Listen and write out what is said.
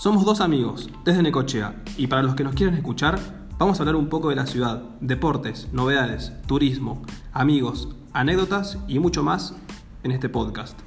Somos dos amigos desde Necochea y para los que nos quieran escuchar, vamos a hablar un poco de la ciudad, deportes, novedades, turismo, amigos, anécdotas y mucho más en este podcast.